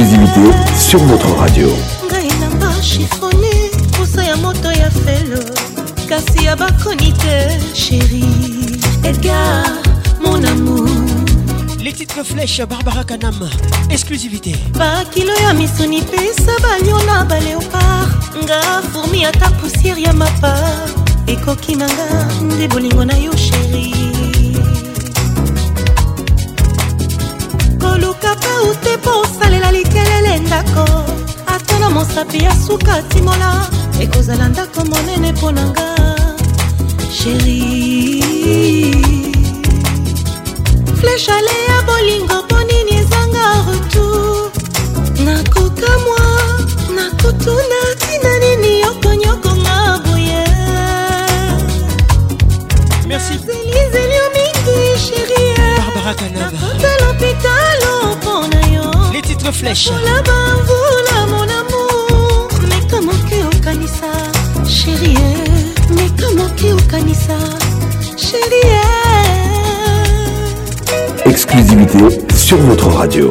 exclusivité sur notre radio edgar mon amour les titres flèches barbara kanam exclusivité bakilo ya misuni pesa banyola baléopard nga fourmi ata poussière ya mapa ekoki na nga nde bolingo yo chérie na mosapi ya suka timola ekozala ndako monene mpo na nga sheri fleshe ale ya bolingo mpo nini ezanga retour nakoka mwa nakotuna ntina nini yokonyokonga boye zelizeli yo mingi sheri nakota lopitalo mpo na yo les titres flèches. Pour la bamboula, sherie nikamoki ukanisa sherie exclusivité sur votre radio